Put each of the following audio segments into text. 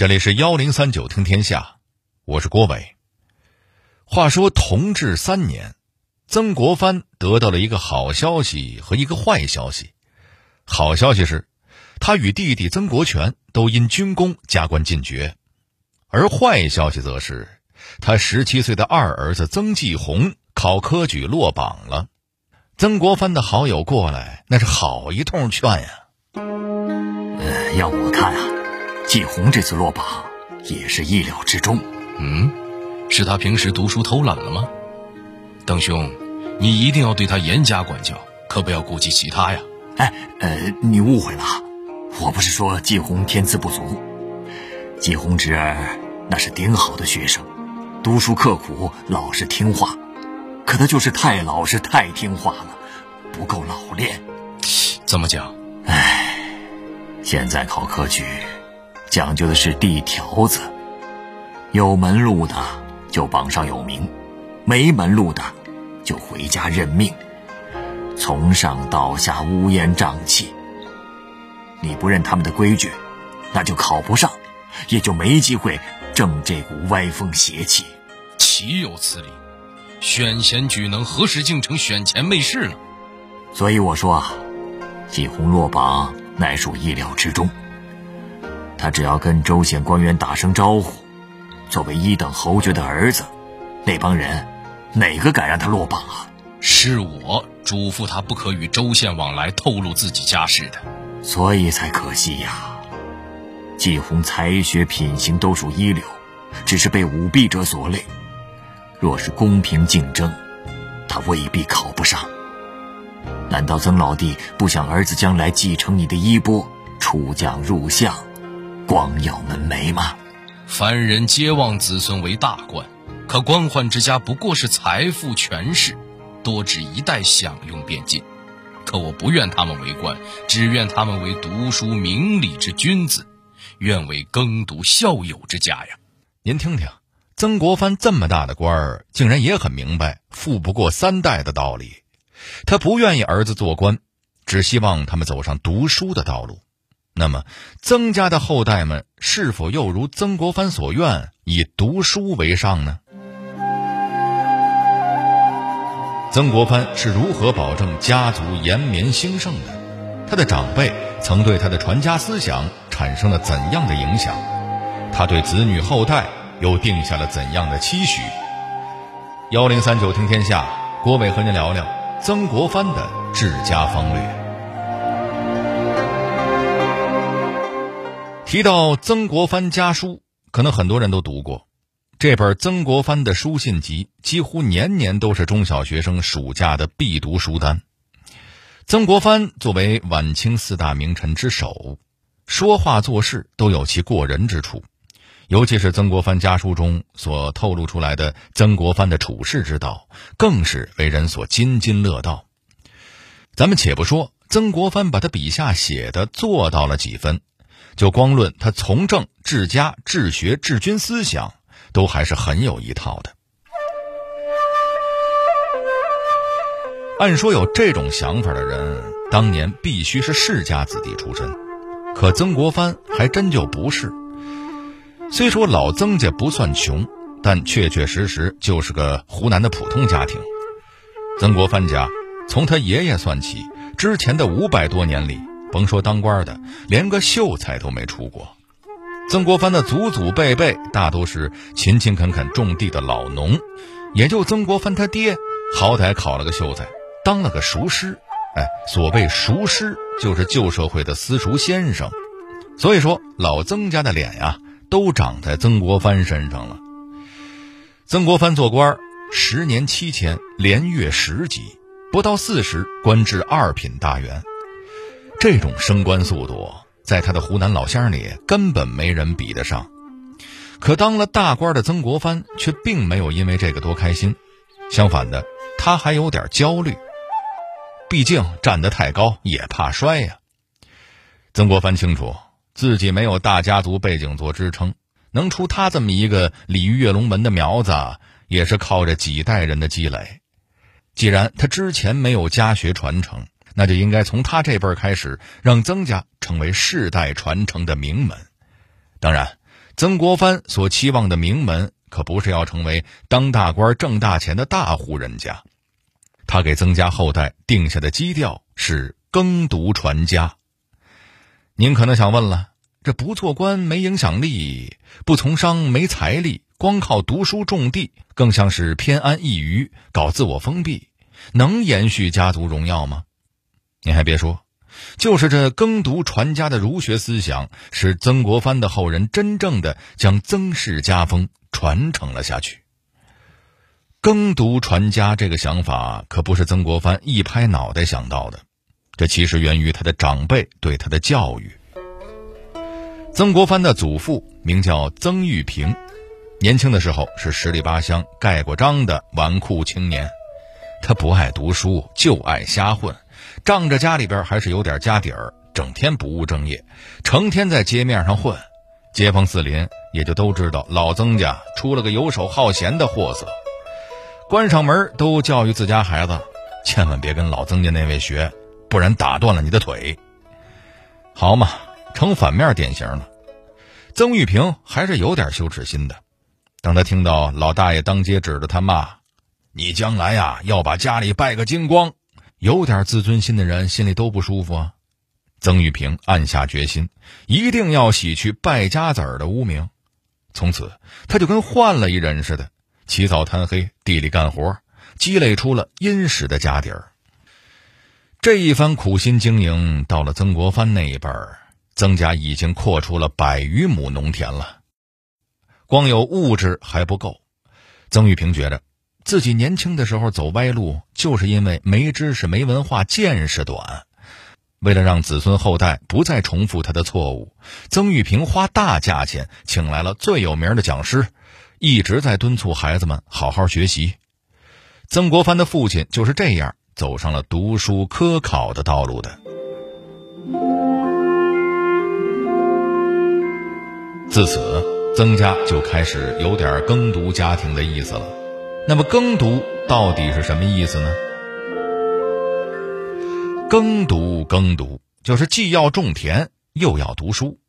这里是幺零三九听天下，我是郭伟。话说同治三年，曾国藩得到了一个好消息和一个坏消息。好消息是，他与弟弟曾国荃都因军功加官进爵；而坏消息则是，他十七岁的二儿子曾纪红考科举落榜了。曾国藩的好友过来，那是好一通劝呀。呃，要我看啊。季红这次落榜也是意料之中。嗯，是他平时读书偷懒了吗？邓兄，你一定要对他严加管教，可不要顾及其他呀。哎，呃，你误会了，我不是说季红天资不足，季红侄儿那是顶好的学生，读书刻苦，老实听话，可他就是太老实太听话了，不够老练。怎么讲？哎，现在考科举。讲究的是地条子，有门路的就榜上有名，没门路的就回家认命，从上到下乌烟瘴气。你不认他们的规矩，那就考不上，也就没机会正这股歪风邪气。岂有此理！选贤举能，何时竟成选钱媚事了？所以我说啊，季红落榜乃属意料之中。他只要跟州县官员打声招呼，作为一等侯爵的儿子，那帮人哪个敢让他落榜啊？是我嘱咐他不可与州县往来，透露自己家事的，所以才可惜呀。季红才学品行都属一流，只是被舞弊者所累。若是公平竞争，他未必考不上。难道曾老弟不想儿子将来继承你的衣钵，出将入相？光耀门楣吗？凡人皆望子孙为大官，可官宦之家不过是财富权势，多指一代享用便尽。可我不愿他们为官，只愿他们为读书明理之君子，愿为耕读孝友之家呀！您听听，曾国藩这么大的官儿，竟然也很明白富不过三代的道理。他不愿意儿子做官，只希望他们走上读书的道路。那么，曾家的后代们是否又如曾国藩所愿，以读书为上呢？曾国藩是如何保证家族延绵兴盛的？他的长辈曾对他的传家思想产生了怎样的影响？他对子女后代又定下了怎样的期许？幺零三九听天下，郭伟和您聊聊曾国藩的治家方略。提到曾国藩家书，可能很多人都读过。这本曾国藩的书信集，几乎年年都是中小学生暑假的必读书单。曾国藩作为晚清四大名臣之首，说话做事都有其过人之处。尤其是曾国藩家书中所透露出来的曾国藩的处世之道，更是为人所津津乐道。咱们且不说曾国藩把他笔下写的做到了几分。就光论他从政、治家、治学、治军思想，都还是很有一套的。按说有这种想法的人，当年必须是世家子弟出身，可曾国藩还真就不是。虽说老曾家不算穷，但确确实实就是个湖南的普通家庭。曾国藩家从他爷爷算起，之前的五百多年里。甭说当官的，连个秀才都没出过。曾国藩的祖祖辈辈大都是勤勤恳恳种地的老农，也就曾国藩他爹，好歹考了个秀才，当了个塾师。哎，所谓塾师，就是旧社会的私塾先生。所以说，老曾家的脸呀，都长在曾国藩身上了。曾国藩做官，十年七迁，连月十级，不到四十，官至二品大员。这种升官速度，在他的湖南老乡里根本没人比得上。可当了大官的曾国藩却并没有因为这个多开心，相反的，他还有点焦虑。毕竟站得太高也怕摔呀。曾国藩清楚自己没有大家族背景做支撑，能出他这么一个鲤鱼跃龙门的苗子，也是靠着几代人的积累。既然他之前没有家学传承，那就应该从他这辈儿开始，让曾家成为世代传承的名门。当然，曾国藩所期望的名门，可不是要成为当大官挣大钱的大户人家。他给曾家后代定下的基调是耕读传家。您可能想问了：这不做官没影响力，不从商没财力，光靠读书种地，更像是偏安一隅，搞自我封闭，能延续家族荣耀吗？您还别说，就是这耕读传家的儒学思想，使曾国藩的后人真正的将曾氏家风传承了下去。耕读传家这个想法可不是曾国藩一拍脑袋想到的，这其实源于他的长辈对他的教育。曾国藩的祖父名叫曾玉平，年轻的时候是十里八乡盖过章的纨绔青年，他不爱读书，就爱瞎混，仗着家里边还是有点家底儿，整天不务正业，成天在街面上混，街坊四邻也就都知道老曾家出了个游手好闲的货色。关上门都教育自家孩子，千万别跟老曾家那位学，不然打断了你的腿。好嘛，成反面典型了。曾玉平还是有点羞耻心的。当他听到老大爷当街指着他骂：“你将来呀要把家里败个精光！”有点自尊心的人心里都不舒服啊。曾玉平暗下决心，一定要洗去败家子儿的污名。从此，他就跟换了一人似的。起早贪黑，地里干活，积累出了殷实的家底儿。这一番苦心经营，到了曾国藩那一辈儿，曾家已经扩出了百余亩农田了。光有物质还不够，曾玉平觉着自己年轻的时候走歪路，就是因为没知识、没文化、见识短。为了让子孙后代不再重复他的错误，曾玉平花大价钱请来了最有名的讲师。一直在敦促孩子们好好学习。曾国藩的父亲就是这样走上了读书科考的道路的。自此，曾家就开始有点耕读家庭的意思了。那么，耕读到底是什么意思呢？耕读，耕读就是既要种田，又要读书。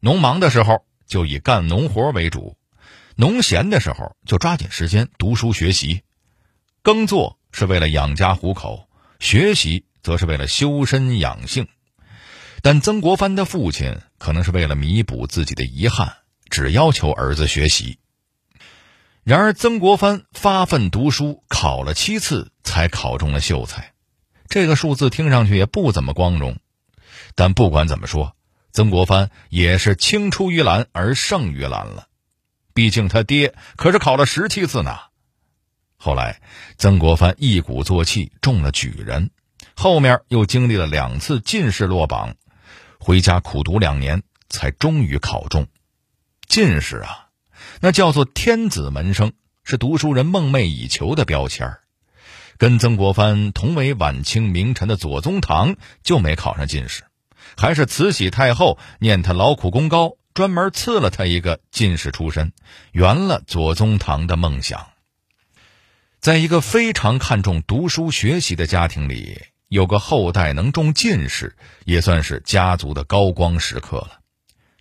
农忙的时候，就以干农活为主。农闲的时候就抓紧时间读书学习，耕作是为了养家糊口，学习则是为了修身养性。但曾国藩的父亲可能是为了弥补自己的遗憾，只要求儿子学习。然而，曾国藩发奋读书，考了七次才考中了秀才，这个数字听上去也不怎么光荣。但不管怎么说，曾国藩也是青出于蓝而胜于蓝了。毕竟他爹可是考了十七次呢。后来，曾国藩一鼓作气中了举人，后面又经历了两次进士落榜，回家苦读两年，才终于考中。进士啊，那叫做天子门生，是读书人梦寐以求的标签儿。跟曾国藩同为晚清名臣的左宗棠就没考上进士，还是慈禧太后念他劳苦功高。专门赐了他一个进士出身，圆了左宗棠的梦想。在一个非常看重读书学习的家庭里，有个后代能中进士，也算是家族的高光时刻了。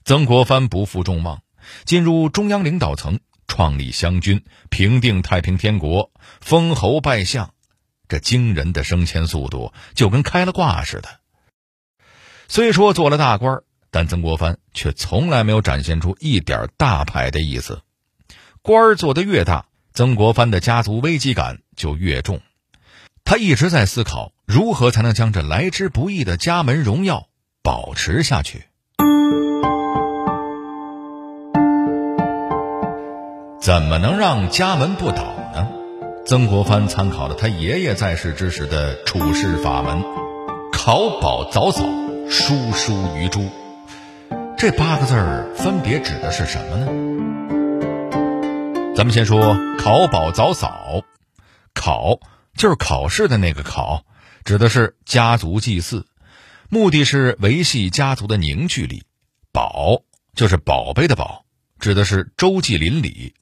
曾国藩不负众望，进入中央领导层，创立湘军，平定太平天国，封侯拜相，这惊人的升迁速度就跟开了挂似的。虽说做了大官但曾国藩却从来没有展现出一点大牌的意思，官儿做得越大，曾国藩的家族危机感就越重。他一直在思考如何才能将这来之不易的家门荣耀保持下去。怎么能让家门不倒呢？曾国藩参考了他爷爷在世之时的处事法门：考宝早早，书书于诸。这八个字儿分别指的是什么呢？咱们先说考宝早扫，考就是考试的那个考，指的是家族祭祀，目的是维系家族的凝聚力；宝就是宝贝的宝，指的是周济邻里。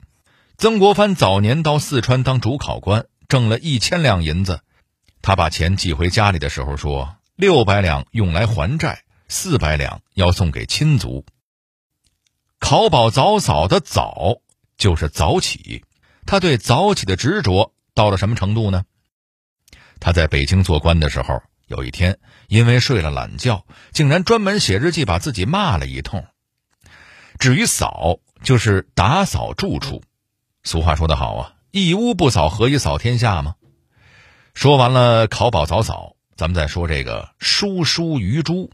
曾国藩早年到四川当主考官，挣了一千两银子，他把钱寄回家里的时候说：六百两用来还债。四百两要送给亲族。考宝早早的早就是早起，他对早起的执着到了什么程度呢？他在北京做官的时候，有一天因为睡了懒觉，竟然专门写日记把自己骂了一通。至于扫，就是打扫住处。俗话说得好啊，一屋不扫，何以扫天下吗？说完了考宝早早，咱们再说这个书书于猪。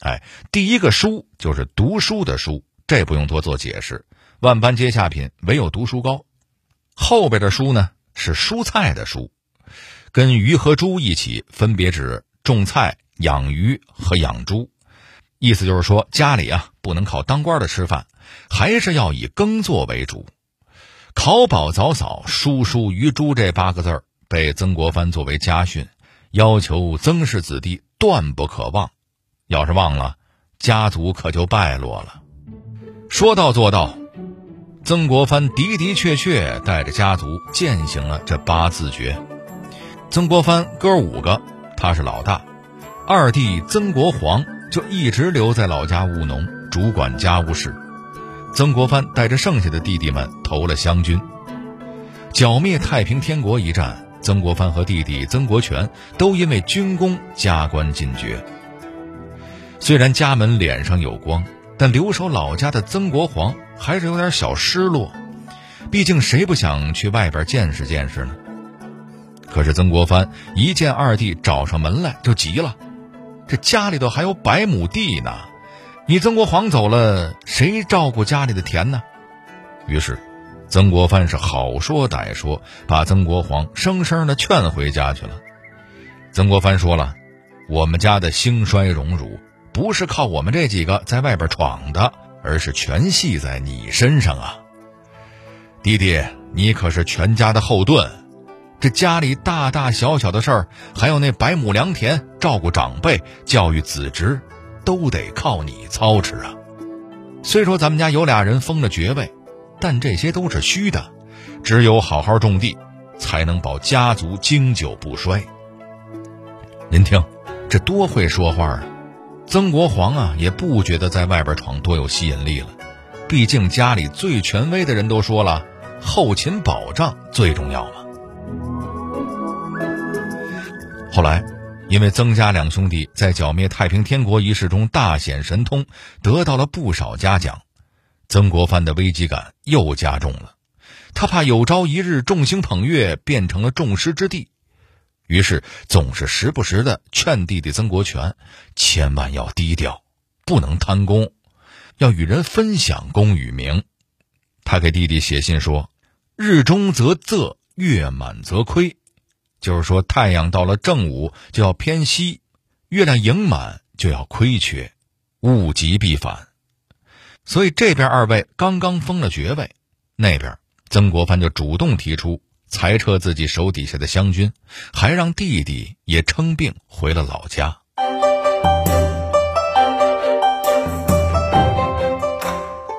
哎，第一个书就是读书的书。这不用多做解释，万般皆下品，唯有读书高。后边的书呢是蔬菜的书，跟鱼和猪一起，分别指种菜、养鱼和养猪。意思就是说，家里啊不能靠当官的吃饭，还是要以耕作为主。考宝早早，书书于珠这八个字儿被曾国藩作为家训，要求曾氏子弟断不可忘。要是忘了，家族可就败落了。说到做到，曾国藩的的确确带着家族践行了这八字诀。曾国藩哥五个，他是老大，二弟曾国煌就一直留在老家务农，主管家务事。曾国藩带着剩下的弟弟们投了湘军，剿灭太平天国一战，曾国藩和弟弟曾国荃都因为军功加官进爵。虽然家门脸上有光。但留守老家的曾国煌还是有点小失落，毕竟谁不想去外边见识见识呢？可是曾国藩一见二弟找上门来就急了，这家里头还有百亩地呢，你曾国煌走了，谁照顾家里的田呢？于是，曾国藩是好说歹说，把曾国煌生生的劝回家去了。曾国藩说了：“我们家的兴衰荣辱。”不是靠我们这几个在外边闯的，而是全系在你身上啊！弟弟，你可是全家的后盾，这家里大大小小的事儿，还有那百亩良田、照顾长辈、教育子侄，都得靠你操持啊！虽说咱们家有俩人封了爵位，但这些都是虚的，只有好好种地，才能保家族经久不衰。您听，这多会说话啊！曾国煌啊，也不觉得在外边闯多有吸引力了，毕竟家里最权威的人都说了，后勤保障最重要嘛。后来，因为曾家两兄弟在剿灭太平天国一事中大显神通，得到了不少嘉奖，曾国藩的危机感又加重了，他怕有朝一日众星捧月变成了众矢之的。于是，总是时不时的劝弟弟曾国荃，千万要低调，不能贪功，要与人分享功与名。他给弟弟写信说：“日中则仄，月满则亏。”就是说，太阳到了正午就要偏西，月亮盈满就要亏缺，物极必反。所以，这边二位刚刚封了爵位，那边曾国藩就主动提出。裁撤自己手底下的湘军，还让弟弟也称病回了老家。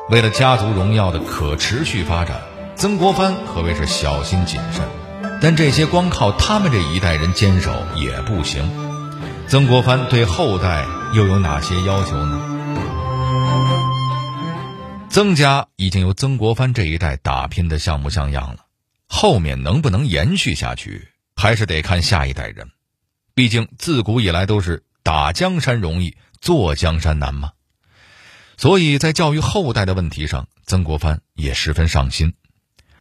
为了家族荣耀的可持续发展，曾国藩可谓是小心谨慎。但这些光靠他们这一代人坚守也不行。曾国藩对后代又有哪些要求呢？曾家已经由曾国藩这一代打拼的像模像样了。后面能不能延续下去，还是得看下一代人。毕竟自古以来都是打江山容易，坐江山难嘛。所以在教育后代的问题上，曾国藩也十分上心。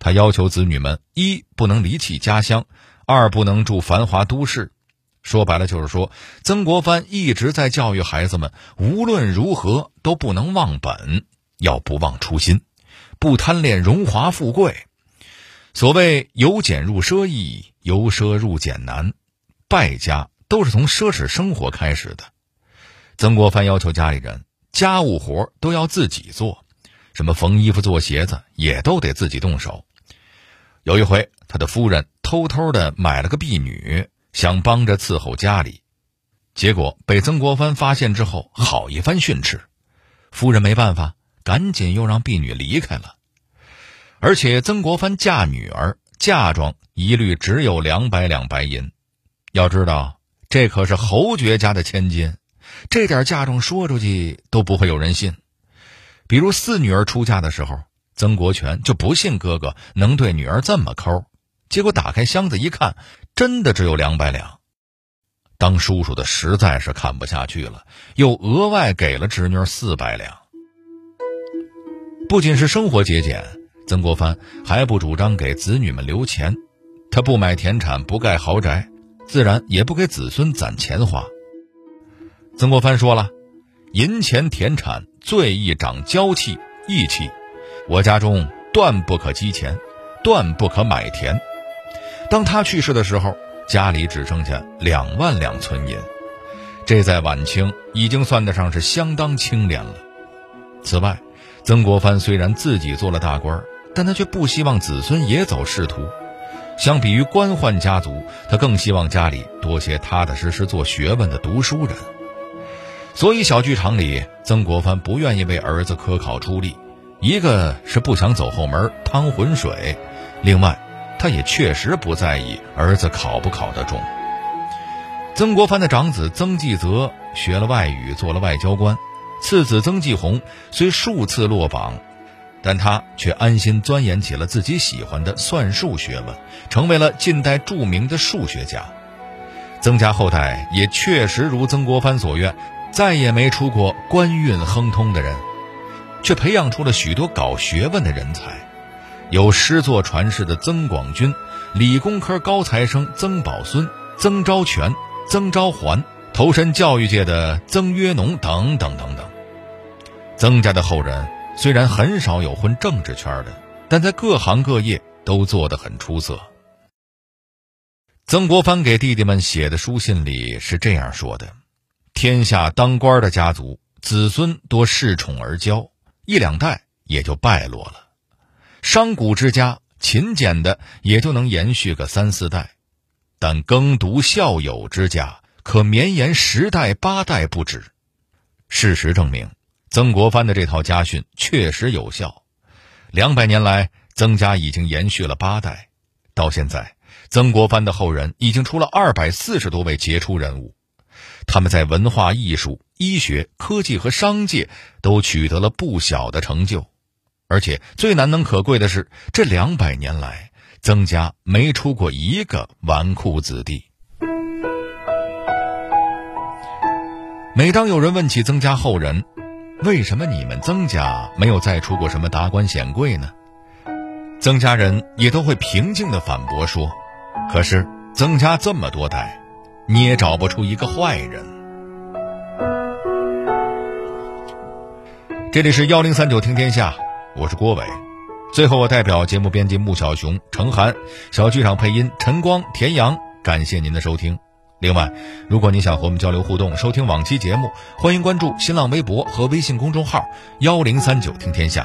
他要求子女们：一不能离弃家乡，二不能住繁华都市。说白了就是说，曾国藩一直在教育孩子们，无论如何都不能忘本，要不忘初心，不贪恋荣华富贵。所谓由俭入奢易，由奢入俭难，败家都是从奢侈生活开始的。曾国藩要求家里人家务活都要自己做，什么缝衣服、做鞋子也都得自己动手。有一回，他的夫人偷偷的买了个婢女，想帮着伺候家里，结果被曾国藩发现之后，好一番训斥。夫人没办法，赶紧又让婢女离开了。而且曾国藩嫁女儿嫁妆一律只有两百两白银，要知道这可是侯爵家的千金，这点嫁妆说出去都不会有人信。比如四女儿出嫁的时候，曾国荃就不信哥哥能对女儿这么抠，结果打开箱子一看，真的只有两百两。当叔叔的实在是看不下去了，又额外给了侄女四百两。不仅是生活节俭，曾国藩还不主张给子女们留钱，他不买田产，不盖豪宅，自然也不给子孙攒钱花。曾国藩说了：“银钱田产最易长娇气义气，我家中断不可积钱，断不可买田。”当他去世的时候。家里只剩下两万两存银，这在晚清已经算得上是相当清廉了。此外，曾国藩虽然自己做了大官，但他却不希望子孙也走仕途。相比于官宦家族，他更希望家里多些踏踏实实做学问的读书人。所以，小剧场里，曾国藩不愿意为儿子科考出力，一个是不想走后门趟浑水，另外。他也确实不在意儿子考不考得中。曾国藩的长子曾纪泽学了外语，做了外交官；次子曾纪洪虽数次落榜，但他却安心钻研起了自己喜欢的算术学问，成为了近代著名的数学家。曾家后代也确实如曾国藩所愿，再也没出过官运亨通的人，却培养出了许多搞学问的人才。有诗作传世的曾广钧，理工科高材生曾宝孙、曾昭权、曾昭环，投身教育界的曾约农等等等等。曾家的后人虽然很少有混政治圈的，但在各行各业都做得很出色。曾国藩给弟弟们写的书信里是这样说的：“天下当官的家族，子孙多恃宠而骄，一两代也就败落了。”商贾之家勤俭的也就能延续个三四代，但耕读孝友之家可绵延十代八代不止。事实证明，曾国藩的这套家训确实有效。两百年来，曾家已经延续了八代，到现在，曾国藩的后人已经出了二百四十多位杰出人物，他们在文化艺术、医学、科技和商界都取得了不小的成就。而且最难能可贵的是，这两百年来，曾家没出过一个纨绔子弟。每当有人问起曾家后人，为什么你们曾家没有再出过什么达官显贵呢？曾家人也都会平静的反驳说：“可是曾家这么多代，你也找不出一个坏人。”这里是幺零三九听天下。我是郭伟，最后我代表节目编辑穆小熊、程涵，小剧场配音陈光、田阳，感谢您的收听。另外，如果你想和我们交流互动、收听往期节目，欢迎关注新浪微博和微信公众号“幺零三九听天下”。